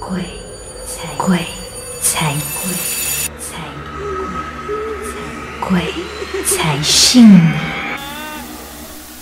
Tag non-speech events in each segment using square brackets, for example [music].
鬼才鬼才鬼才鬼才信你。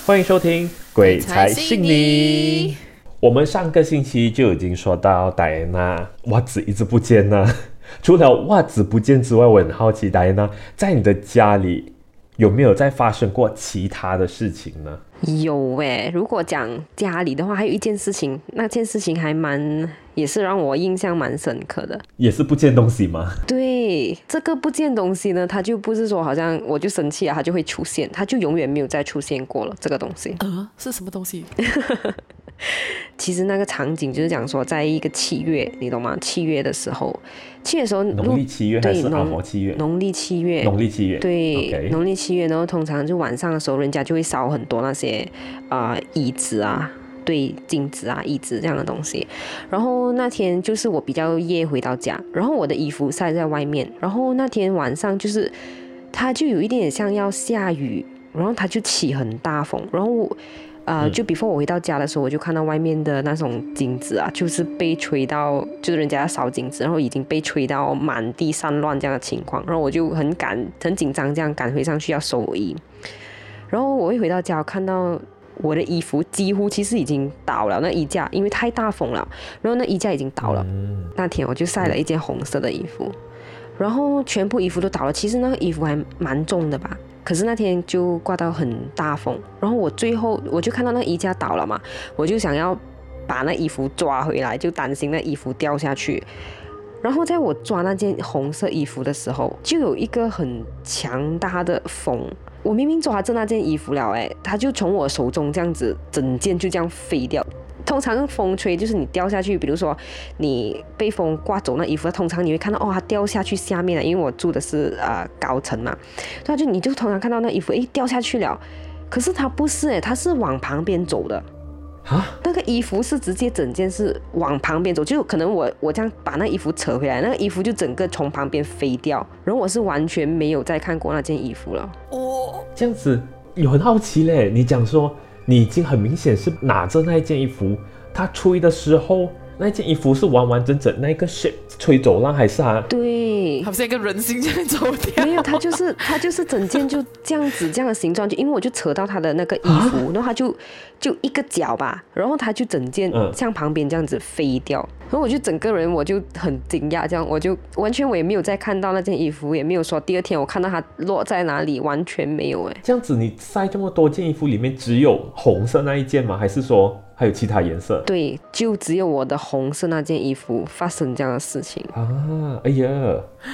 欢迎收听《鬼才信你》。我们上个星期就已经说到戴安娜袜子一直不见呢。[laughs] 除了袜子不见之外，我很好奇，戴安娜在你的家里有没有再发生过其他的事情呢？有诶，如果讲家里的话，还有一件事情，那件事情还蛮，也是让我印象蛮深刻的。也是不见东西吗？对，这个不见东西呢，它就不是说好像我就生气了，它就会出现，它就永远没有再出现过了。这个东西，呃，是什么东西？[laughs] [laughs] [laughs] [laughs] 其实那个场景就是讲说，在一个七月，你懂吗？七月的时候，七月的时候，农历七月还是阿毛七月？农历七月，农历七月。对，农历七月，然后通常就晚上的时候，人家就会烧很多那些啊椅子啊，对，镜子啊，椅子这样的东西。然后那天就是我比较夜回到家，然后我的衣服晒在外面，然后那天晚上就是它就有一点点像要下雨，然后它就起很大风，然后。呃，就 before 我回到家的时候，我就看到外面的那种金子啊，就是被吹到，就是人家要烧金子，然后已经被吹到满地散乱这样的情况，然后我就很赶、很紧张，这样赶回上去要收衣。然后我一回到家，看到我的衣服几乎其实已经倒了，那衣架因为太大风了，然后那衣架已经倒了。那天我就晒了一件红色的衣服，然后全部衣服都倒了。其实那个衣服还蛮重的吧。可是那天就刮到很大风，然后我最后我就看到那衣架倒了嘛，我就想要把那衣服抓回来，就担心那衣服掉下去。然后在我抓那件红色衣服的时候，就有一个很强大的风，我明明抓着那件衣服了，哎，它就从我手中这样子整件就这样飞掉。通常风吹就是你掉下去，比如说你被风刮走那衣服，通常你会看到哦，它掉下去下面了。因为我住的是呃高层嘛，那就你就通常看到那衣服诶掉下去了，可是它不是诶，它是往旁边走的啊。那个衣服是直接整件是往旁边走，就可能我我这样把那衣服扯回来，那个衣服就整个从旁边飞掉，然后我是完全没有再看过那件衣服了。哦，这样子有很好奇嘞，你讲说。你已经很明显是拿着那一件衣服，他吹的时候，那件衣服是完完整整那个 shape 吹走了还是啊？对，好像一个人形这样走掉。没有，它就是它就是整件就这样子这样的形状，就因为我就扯到它的那个衣服，然后它就就一个角吧，然后它就整件向旁边这样子飞掉，然后我就整个人我就很惊讶，这样我就完全我也没有再看到那件衣服，也没有说第二天我看到它落在哪里，完全没有哎。这样子你晒这么多件衣服里面只有红色那一件吗？还是说？还有其他颜色？对，就只有我的红色那件衣服发生这样的事情啊！哎呀，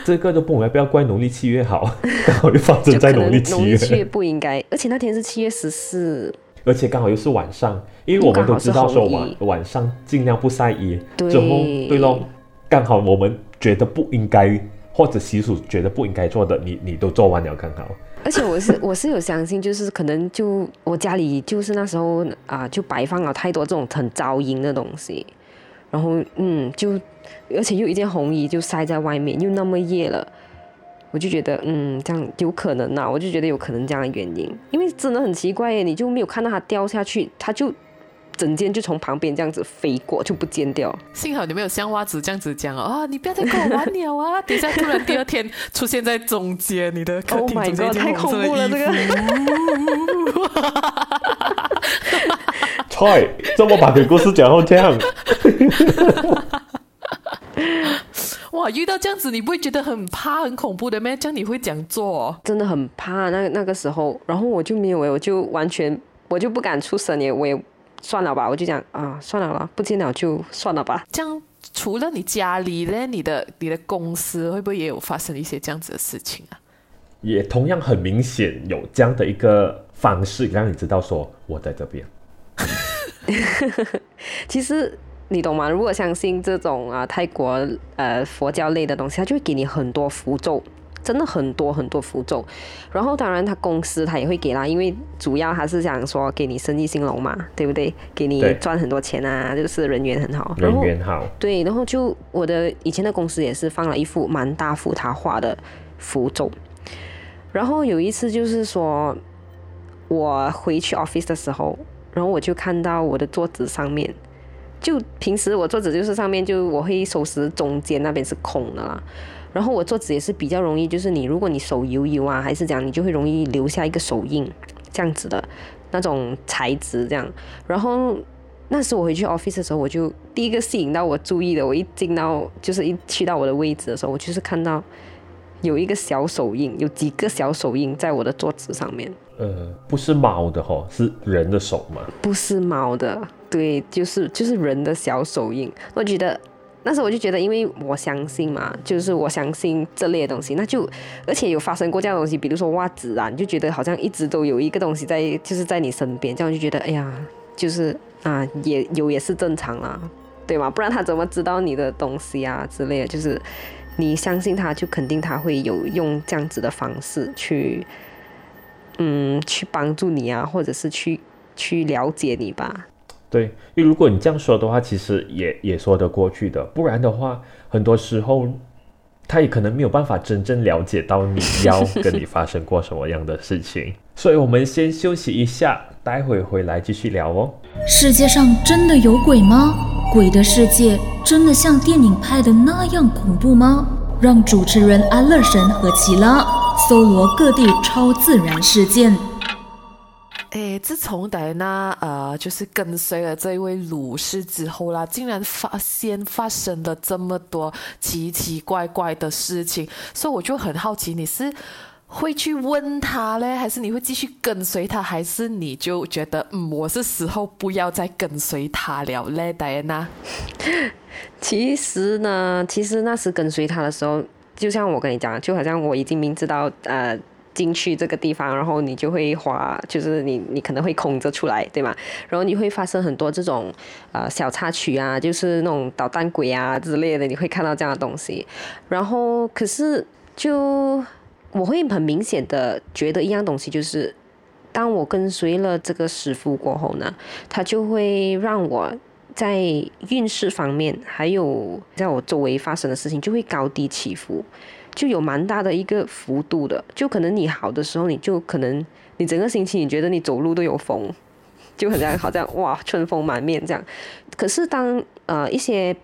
这个都不要不要怪农历七月好，[laughs] 刚好就发生在农历七月。七月不应该，而且那天是七月十四，而且刚好又是晚上，因为我们都知道说晚晚上尽量不晒衣。对，之后对喽，刚好我们觉得不应该或者习俗觉得不应该做的，你你都做完了，刚好。而且我是 [laughs] 我是有相信，就是可能就我家里就是那时候啊，就摆放了太多这种很噪音的东西，然后嗯，就而且又一件红衣就晒在外面，又那么夜了，我就觉得嗯，这样有可能呐，我就觉得有可能这样的原因，因为真的很奇怪耶，你就没有看到它掉下去，它就。整间就从旁边这样子飞过，就不见掉。幸好你没有像袜子这样子讲啊！你不要再跟我玩鸟啊！[laughs] 等下突然第二天出现在中间，你的客厅中间太恐怖了，这个。菜，这么把鬼故事讲成这样。[laughs] 哇，遇到这样子，你不会觉得很怕、很恐怖的咩？这样你会这样做？真的很怕。那那个时候，然后我就没有，我就完全，我就不敢出声也，我也。算了吧，我就讲啊，算了吧，不见了就算了吧。这样，除了你家里呢，你的你的公司会不会也有发生一些这样子的事情啊？也同样很明显有这样的一个方式，让你知道说我在这边。[laughs] 其实你懂吗？如果相信这种啊泰国呃佛教类的东西，他就会给你很多符咒。真的很多很多符咒，然后当然他公司他也会给啦，因为主要还是想说给你生意兴隆嘛，对不对？给你赚很多钱啊，就是人缘很好，人缘好。对，然后就我的以前的公司也是放了一幅蛮大幅他画的符咒，然后有一次就是说我回去 office 的时候，然后我就看到我的桌子上面就平时我桌子就是上面就我会收拾中间那边是空的啦，然后我桌子也是比较容易，就是你如果你手油油啊，还是这样，你就会容易留下一个手印，这样子的那种材质这样。然后那时我回去 office 的时候，我就第一个吸引到我注意的，我一进到就是一去到我的位置的时候，我就是看到有一个小手印，有几个小手印在我的桌子上面。呃，不是猫的哈，是人的手吗？不是猫的，对，就是就是人的小手印。我觉得那时候我就觉得，因为我相信嘛，就是我相信这类的东西，那就而且有发生过这样的东西，比如说袜子啊，你就觉得好像一直都有一个东西在，就是在你身边，这样就觉得哎呀，就是啊，也有也是正常啦，对吗？不然他怎么知道你的东西啊之类的？就是你相信他，就肯定他会有用这样子的方式去。嗯，去帮助你啊，或者是去去了解你吧。对，因为如果你这样说的话，其实也也说得过去的。不然的话，很多时候他也可能没有办法真正了解到你要跟你发生过什么样的事情。[laughs] 所以我们先休息一下，待会回来继续聊哦。世界上真的有鬼吗？鬼的世界真的像电影拍的那样恐怖吗？让主持人安乐神和奇拉。搜罗各地超自然事件。哎，自从戴安娜呃，就是跟随了这位鲁士之后啦，竟然发现发生了这么多奇奇怪怪的事情，所以我就很好奇，你是会去问他嘞，还是你会继续跟随他，还是你就觉得嗯，我是时候不要再跟随他了嘞，戴安娜？其实呢，其实那时跟随他的时候。就像我跟你讲，就好像我已经明知道，呃，进去这个地方，然后你就会滑，就是你你可能会空着出来，对吗？然后你会发生很多这种呃小插曲啊，就是那种捣蛋鬼啊之类的，你会看到这样的东西。然后可是就我会很明显的觉得一样东西，就是当我跟随了这个师傅过后呢，他就会让我。在运势方面，还有在我周围发生的事情，就会高低起伏，就有蛮大的一个幅度的。就可能你好的时候，你就可能你整个星期你觉得你走路都有风，就很像好像哇春风满面这样。可是当呃一些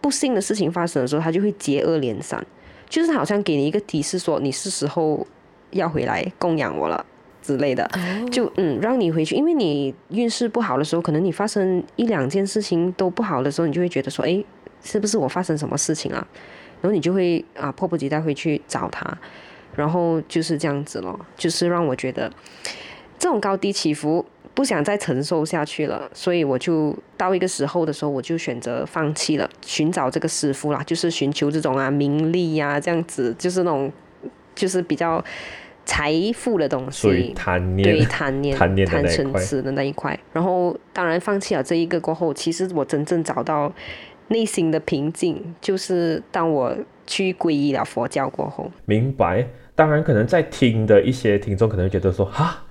不幸的事情发生的时候，它就会接二连三，就是好像给你一个提示说你是时候要回来供养我了。之类的，就嗯，让你回去，因为你运势不好的时候，可能你发生一两件事情都不好的时候，你就会觉得说，哎，是不是我发生什么事情啊？然后你就会啊，迫不及待回去找他，然后就是这样子咯，就是让我觉得这种高低起伏不想再承受下去了，所以我就到一个时候的时候，我就选择放弃了寻找这个师傅啦，就是寻求这种啊名利呀，这样子，就是那种就是比较。财富的东西，对贪念、贪念、贪嗔痴的那一块，然后当然放弃了这一个过后，其实我真正找到内心的平静，就是当我去皈依了佛教过后。明白，当然可能在听的一些听众可能觉得说，哈。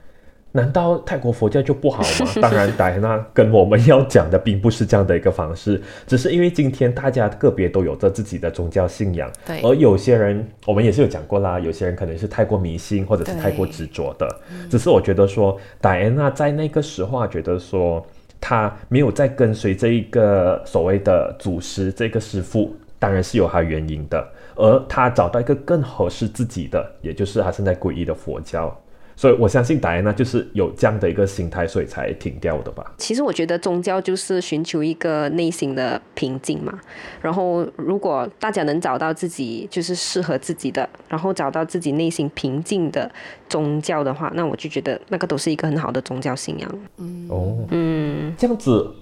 难道泰国佛教就不好吗？[laughs] 当然，戴安娜跟我们要讲的并不是这样的一个方式，只是因为今天大家个别都有着自己的宗教信仰，对，而有些人我们也是有讲过啦，有些人可能是太过迷信或者是太过执着的。只是我觉得说，戴安娜在那个时候觉得说，他没有在跟随这一个所谓的祖师这个师傅，当然是有他原因的，而他找到一个更合适自己的，也就是他现在皈依的佛教。所以我相信戴安娜就是有这样的一个心态，所以才停掉的吧。其实我觉得宗教就是寻求一个内心的平静嘛。然后如果大家能找到自己就是适合自己的，然后找到自己内心平静的宗教的话，那我就觉得那个都是一个很好的宗教信仰。嗯哦，嗯，这样子，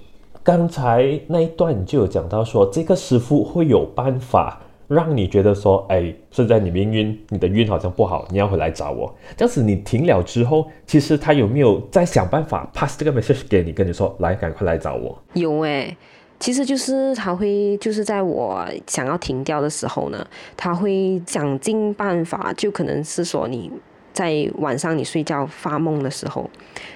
刚才那一段你就有讲到说，这个师傅会有办法。让你觉得说，哎，现在你命运，你的运好像不好，你要回来找我。这样子你停了之后，其实他有没有在想办法 pass 这个 message 给你，跟你说，来，赶快来找我。有哎，其实就是他会，就是在我想要停掉的时候呢，他会想尽办法，就可能是说你在晚上你睡觉发梦的时候，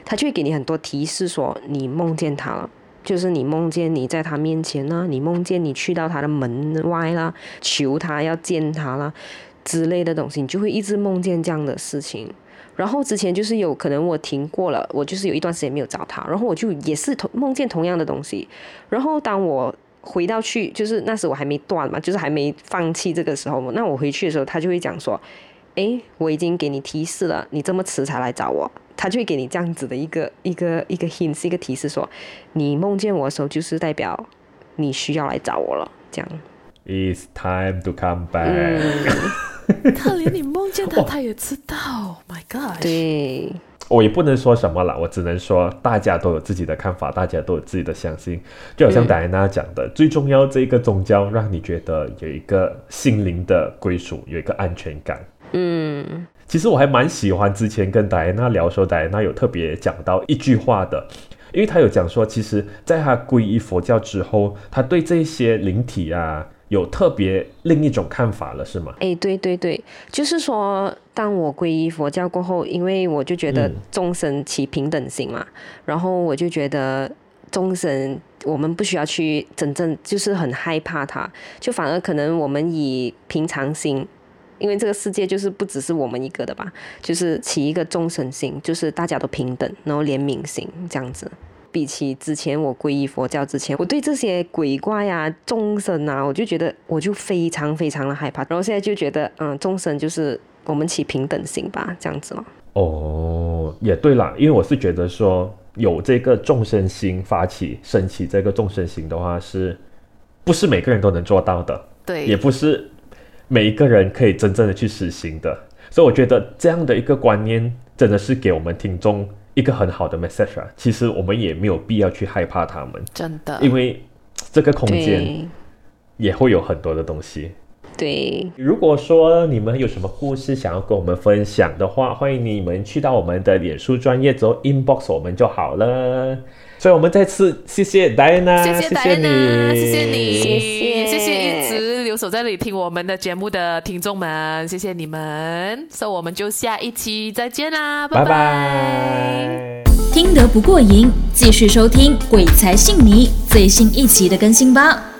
他就会给你很多提示，说你梦见他了。就是你梦见你在他面前呢，你梦见你去到他的门外啦，求他要见他啦之类的东西，你就会一直梦见这样的事情。然后之前就是有可能我停过了，我就是有一段时间没有找他，然后我就也是同梦见同样的东西。然后当我回到去，就是那时我还没断嘛，就是还没放弃这个时候，那我回去的时候，他就会讲说：“诶，我已经给你提示了，你这么迟才来找我。”他就会给你这样子的一个一个一个 hint，一个提示，说你梦见我的时候，就是代表你需要来找我了，这样。It's time to come back、[laughs] 他连你梦见他，他也知道。My God！对，我也不能说什么了，我只能说大家都有自己的看法，大家都有自己的相信。就好像戴安娜讲的，最重要这个宗教让你觉得有一个心灵的归属，有一个安全感。嗯其实我还蛮喜欢之前跟戴安娜聊的时，戴安娜有特别讲到一句话的，因为她有讲说，其实在她皈依佛教之后，她对这些灵体啊有特别另一种看法了，是吗？哎，对对对，就是说，当我皈依佛教过后，因为我就觉得众生起平等心嘛，然后我就觉得众生我们不需要去真正就是很害怕他，就反而可能我们以平常心。因为这个世界就是不只是我们一个的吧，就是起一个众生心，就是大家都平等，然后怜悯心这样子。比起之前我皈依佛教之前，我对这些鬼怪啊、众生啊，我就觉得我就非常非常的害怕。然后现在就觉得，嗯，众生就是我们起平等心吧，这样子咯。哦，也对啦，因为我是觉得说有这个众生心发起升起这个众生心的话是，不是每个人都能做到的，对，也不是每一个人可以真正的去实行的。所以我觉得这样的一个观念真的是给我们听众一个很好的 message 啊。其实我们也没有必要去害怕他们，真的，因为这个空间也会有很多的东西。对，如果说你们有什么故事想要跟我们分享的话，欢迎你们去到我们的脸书专业之后 inbox 我们就好了。所以我们再次谢谢 Diana，谢谢戴安娜，你，谢谢你，谢谢谢谢一直留守在这里听我们的节目的听众们，谢谢你们。所以我们就下一期再见啦，拜拜拜。听得不过瘾，继续收听《鬼才信你》最新一期的更新吧。